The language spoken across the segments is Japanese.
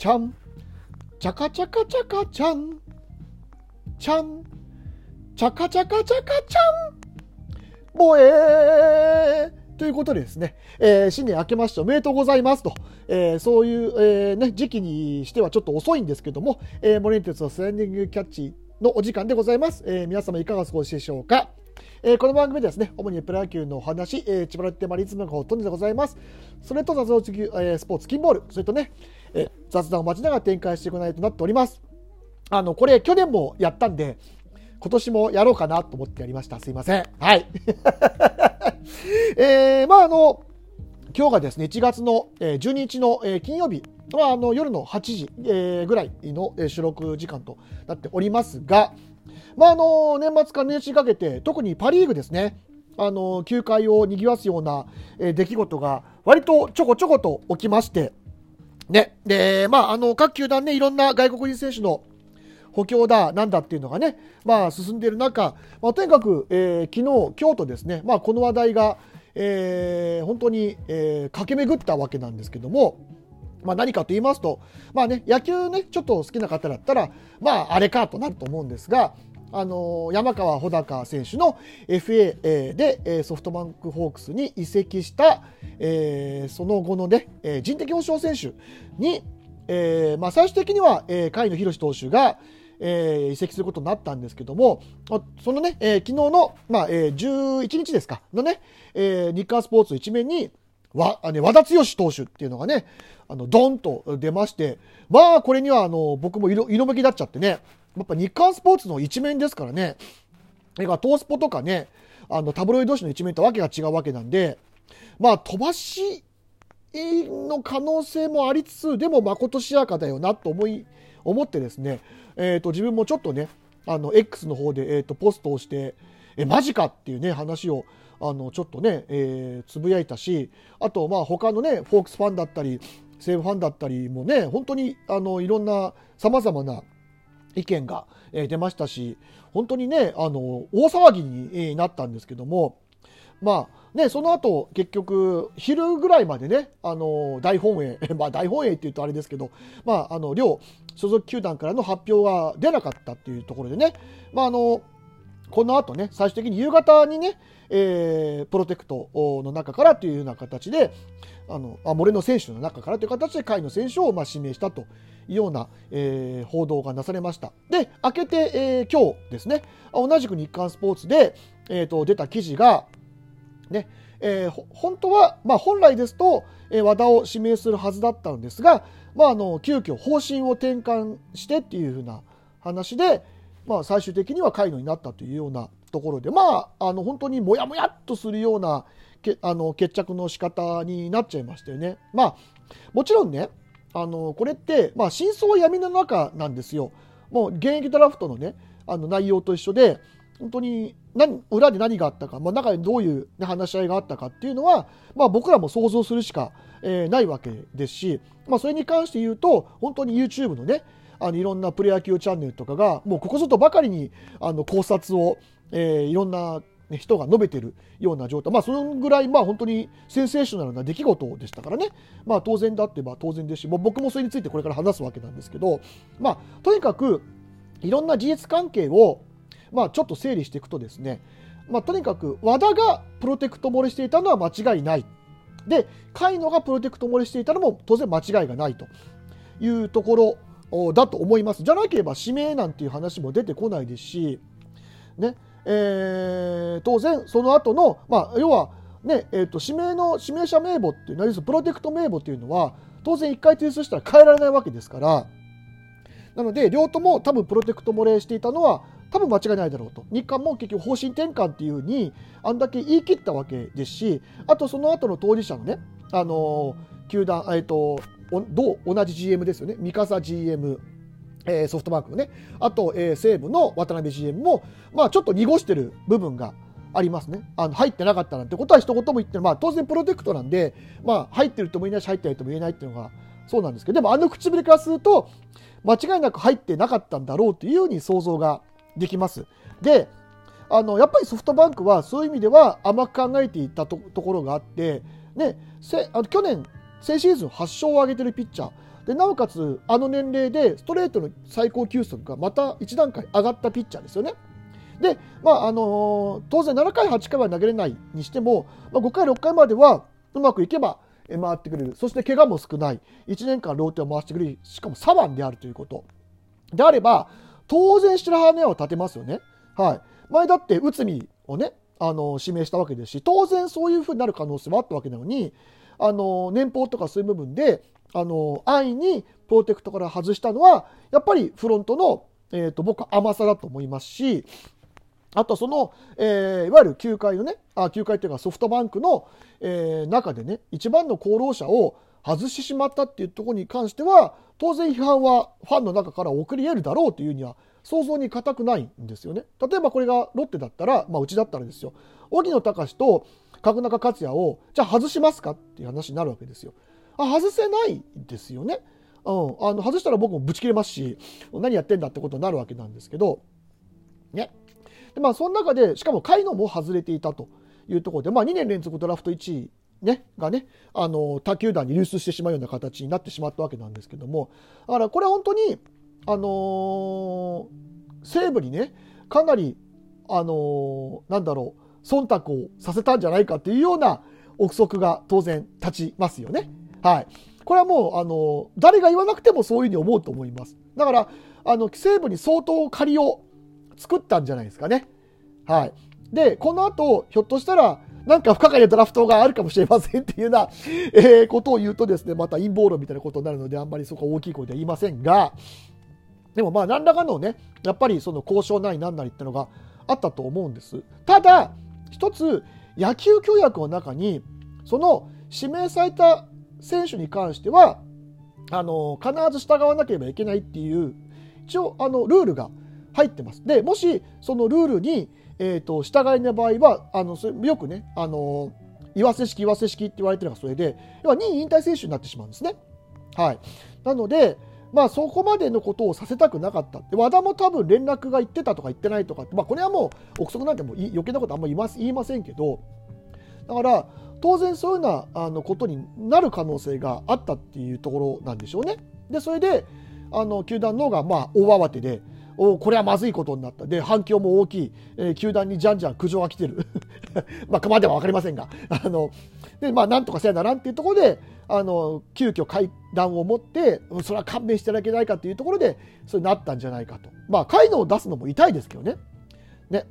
ちゃん、チャカチャカチャカちゃん、ちゃん、チャカチャカチャカちゃん、ぼえー。ということでですね、えー、新年明けましておめでとうございますと、えー、そういう、えー、ね、時期にしてはちょっと遅いんですけども、えー、モレンテツのスランディングキャッチのお時間でございます。えー、皆様いかがお過ごしでしょうか。えー、この番組ですね、主にプロ野球のお話、えー、千葉ロッテマリズムがほとんどでございます。それと雑談次、えー、スポーツ、キンボール、それとね、え、雑談を待ちながら展開していかないとなっております。あの、これ去年もやったんで、今年もやろうかなと思ってやりました。すいません。はい。えー、まああの、今日がですね、1月の12日の金曜日、まあ、あの夜の8時ぐらいの収録時間となっておりますが、まあ、あの年末から年始にかけて特にパ・リーグですねあの球界を賑わすような、え出来事が割とちょこちょこと起きまして、ねでまあ、あの各球団ねいろんな外国人選手の補強だなんだっていうのがね、まあ、進んでいる中、まあ、とにかく、えー、昨日京都ですね、まあ、この話題が、えー、本当に、えー、駆け巡ったわけなんですけども。まあ、何かと言いますと、まあね、野球ね、ちょっと好きな方だったら、まあ、あれかとなると思うんですが、あの山川穂高選手の FA でソフトバンクホークスに移籍した、えー、その後の、ね、人的保障選手に、えーまあ、最終的には、甲斐野宏投手が、えー、移籍することになったんですけども、そのね、えー、昨日の、まあえー、11日ですか、のね、えー、日刊スポーツ一面に、わ、あね、和田剛投手っていうのがね、あの、ドンと出まして、まあ、これには、あの、僕も色、色めきだっちゃってね、やっぱ日刊スポーツの一面ですからね、トースポとかね、あの、タブロイド紙の一面とわけが違うわけなんで、まあ、飛ばしの可能性もありつつ、でも、まことしやかだよなと思い、思ってですね、えっ、ー、と、自分もちょっとね、あの、X の方で、えっ、ー、と、ポストをして、え、マジかっていうね、話を、あの、ちょっとね、えー、つぶやいたし、あと、まあ、他のね、フォークスファンだったり、西武ファンだったりもね、本当に、あの、いろんな、様々な意見が、出ましたし、本当にね、あの、大騒ぎになったんですけども、まあね、その後、結局、昼ぐらいまでね、あの、大本営、まあ大本営って言うとあれですけど、まあ、あの、両所属球団からの発表が出なかったっていうところでね、まあ、あの、この後ね、最終的に夕方にね、えー、プロテクトの中からというような形で、あの、あ、モレノ選手の中からという形で、甲斐の選手をまあ指名したと。ような、えー、報道がなされました。で、明けて、えー、今日ですね、同じく日刊スポーツで、えーと、出た記事が、ね、えー、本当は、まあ、本来ですと、えー、和田を指名するはずだったんですが、まあ、あの急遽方針を転換してっていうふうな話で、まあ、最終的には会のになったというようなところで、まあ、あの本当にもやもやっとするようなけあの決着の仕方になっちゃいましたよね。まあ、もちろんね、あのこれって、まあ、真相は闇の中なんですよ。もう現役ドラフトのね、あの内容と一緒で、本当に何裏で何があったか、まあ、中でどういう、ね、話し合いがあったかっていうのは、まあ、僕らも想像するしか、えー、ないわけですし、まあ、それに関して言うと本当に YouTube のねあのいろんなプロ野球チャンネルとかがもうここぞとばかりにあの考察を、えー、いろんな人が述べてるような状態、まあ、そのぐらい、まあ、本当にセンセーショナルな出来事でしたからね、まあ、当然だってば当然ですし、もう僕もそれについてこれから話すわけなんですけど、まあ、とにかくいろんな事実関係を、まあ、ちょっと整理していくとですね、まあ、とにかく和田がプロテクト漏れしていたのは間違いない。で、甲斐野がプロテクト漏れしていたのも当然間違いがないというところだと思います。じゃなければ指名なんていう話も出てこないですし、ね、えー、当然その後の、まあ、要は、ねえーと、指名の指名者名簿っていうのはプロテクト名簿っていうのは当然1回提出したら変えられないわけですからなので両とも多分プロテクト漏れしていたのは多分間違いないだろうと。日韓も結局方針転換っていうふうにあんだけ言い切ったわけですしあとその後の当事者のね、あの、球団、えーと、と同同じ GM ですよね。三笠 GM えー、ソフトバンクのね、あと、えー、西武の渡辺 GM も、まあ、ちょっと濁してる部分がありますね。あの入ってなかったなんてことは一言も言って、まあ、当然プロテクトなんで、まあ、入ってるとも言えないし、入ってないとも言えないっていうのがそうなんですけど、でもあの唇からすると、間違いなく入ってなかったんだろうというように想像ができます。で、あのやっぱりソフトバンクはそういう意味では甘く考えていたところがあって、ね、せあの去年、先シーズン8勝を挙げてるピッチャー、でなおかつあの年齢でストレートの最高球速がまた1段階上がったピッチャーですよね。で、まああのー、当然7回、8回は投げれないにしても、まあ、5回、6回まではうまくいけば回ってくれる、そして怪我も少ない、1年間ローテを回してくれる、しかも左腕であるということ。であれば、当然白羽の矢を立てますよね。はい、前だって内海をね、あの指名したわけですし、当然そういうふうになる可能性もあったわけなのに、あの年俸とかそういう部分で、あの安易にプロテクトから外したのは、やっぱりフロントの、えーと、僕は甘さだと思いますし、あとその、えー、いわゆる球界のね、あ球界っていうかソフトバンクの、えー、中でね、一番の功労者を外してしまったっていうところに関しては、当然批判はファンの中から送り得るだろうというには想像に難くないんですよね。例えばこれがロッテだったら、まあうちだったらですよ、荻野隆と角中克也を、じゃあ外しますかっていう話になるわけですよ。外せないですよね。うん、あの外したら僕もぶち切れますし、何やってんだってことになるわけなんですけど、ね。でまあ、その中で、しかも甲斐野も外れていたというところで、まあ、2年連続ドラフト1位、ね、がね、あの他球団に流出してしまうような形になってしまったわけなんですけども、だからこれは本当に、あのー、西武にね、かなり、あのー、なんだろう、忖度をさせたんじゃないかっていうような憶測が当然立ちますよね。はい。これはもう、あの、誰が言わなくてもそういうふうに思うと思います。だから、あの、西武に相当借りを作ったんじゃないですかね。はい。で、この後、ひょっとしたら、なんか不可解なドラフトがあるかもしれませんっていうような、えー、ことを言うとですね、また陰謀論みたいなことになるので、あんまりそこは大きい声では言いませんが、でもまあ、何らかのね、やっぱりその交渉なり何なりってのがあったと思うんです。ただ、一つ、野球協約の中に、その指名された選手に関しては、あの、必ず従わなければいけないっていう、一応、あの、ルールが入ってます。で、もし、そのルールに、えっ、ー、と、従いの場合は、あの、よくね、あの、岩瀬式、岩瀬式って言われてるのがそれで、要は2位引退選手になってしまうんですね。はい。なので、まあそこまでのことをさせたくなかった。で和田も多分連絡が言ってたとか言ってないとかまあこれはもう憶測なんても余計なことあんまり言いませんけど、だから当然そういうようなあのことになる可能性があったっていうところなんでしょうね。で、それで、あの球団の方がまあ大慌てで、おこれはまずいことになった。で、反響も大きい。えー、球団にじゃんじゃん苦情が来てる。まあ、までは分かりませんが。あの、で、まあ、なんとかせやならんっていうところで、あの、急遽会談を持って、それは勘弁していただけないかというところで、それなったんじゃないかと。まあ、会のを出すのも痛いですけどね。ね。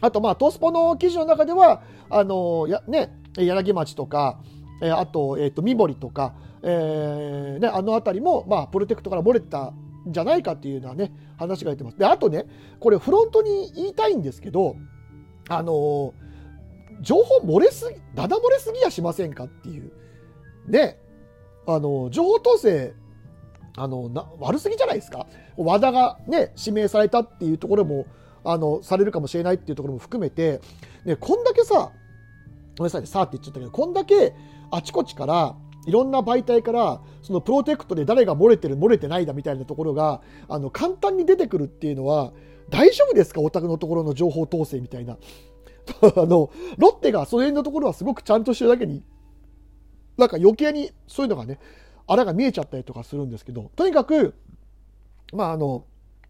あと、まあ、トスポの記事の中では、あの、や、ね、柳町とか、えー、あと、えっ、ー、と、三森とか、えー、ね、あの辺りも、まあ、プロテクトから漏れてたんじゃないかっていうようなね、話が出てます。で、あとね、これフロントに言いたいんですけど、あの情報漏れすぎ、だだ漏れすぎやしませんかっていう。ね、あの情報統制、あのな悪すぎじゃないですか。和田がね、指名されたっていうところも、あの、されるかもしれないっていうところも含めて、ね、こんだけさ、ごめんなさい、さあって言っちゃったけど、こんだけあちこちから、いろんな媒体からそのプロテクトで誰が漏れてる漏れてないだみたいなところがあの簡単に出てくるっていうのは大丈夫ですか？お宅のところの情報統制みたいな。あのロッテがその辺のところはすごくちゃんとしてるだけになんか余計にそういうのがねあらが見えちゃったりとかするんですけどとにかくまああの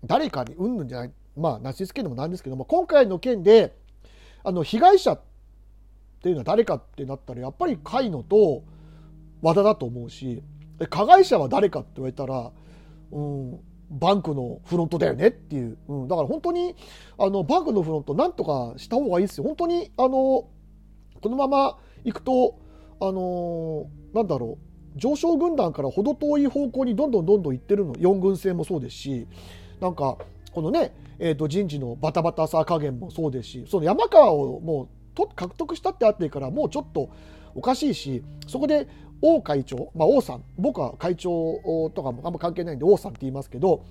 誰かにうんぬんじゃないまあなしつけるのもなんですけども今回の件であの被害者っていうのは誰かってなったらやっぱり甲斐野と和田だと思うし加害者は誰かって言われたら、うん、バンクのフロントだよねっていう、うん、だから本当にあのバンクのフロントなんとかした方がいいですよ。本当にあのこのままいくとあのなんだろう上昇軍団から程遠い方向にどんどんどんどん行ってるの。4軍制もそうですしなんかこのね、えー、と人事のバタバタさ加減もそうですしその山川をもうと獲得したってあってからもうちょっとおかしいしそこで王会長、まあ、王さん僕は会長とかもあんま関係ないんで王さんって言いますけど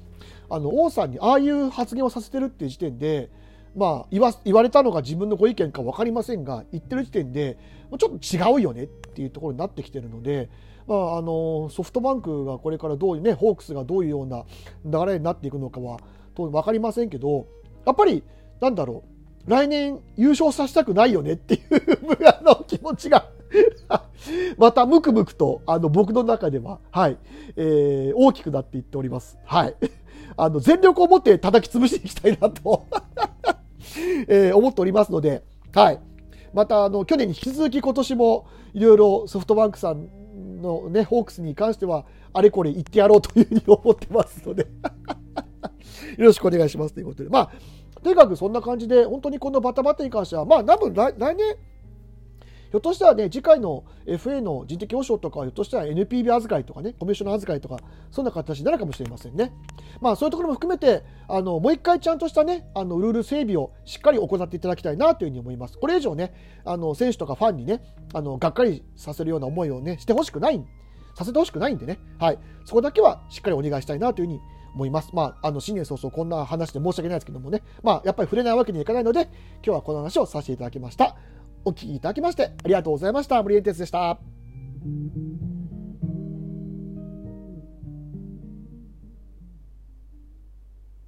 あの王さんにああいう発言をさせてるっていう時点で、まあ、言わ言われたのが自分のご意見か分かりませんが言ってる時点でちょっと違うよねっていうところになってきてるので、まあ、あのソフトバンクがこれからどういうねホークスがどういうような流れになっていくのかは当然分かりませんけどやっぱりなんだろう来年優勝させたくないよねっていうあの気持ちが またムクムクと、あの、僕の中では、はい、えー、大きくなっていっております。はい。あの、全力を持って叩き潰していきたいなと えー、思っておりますので、はい。また、あの、去年に引き続き今年も、いろいろソフトバンクさんのね、ホークスに関しては、あれこれ言ってやろうというふうに思ってますのでよろしくお願いしますということで。まあ、とにかくそんな感じで、本当にこのバタバタに関しては、まあ、多分来来年、ひょっとしたらね、次回の FA の人的保障とか、ひょっとしたら NPB 預かいとかね、コミッショナー預かいとか、そんな形になるかもしれませんね。まあ、そういうところも含めて、あのもう一回ちゃんとしたね、あのルール整備をしっかり行っていただきたいなというふうに思います。これ以上ね、あの選手とかファンにね、あのがっかりさせるような思いをね、してほしくない、させてほしくないんでね、はい、そこだけはしっかりお願いしたいなというふうに思います。まあ、あの新年早々こんな話で申し訳ないですけどもね、まあ、やっぱり触れないわけにはいかないので、今日はこの話をさせていただきました。お聞きいただきましてありがとうございました。森エンテスでした。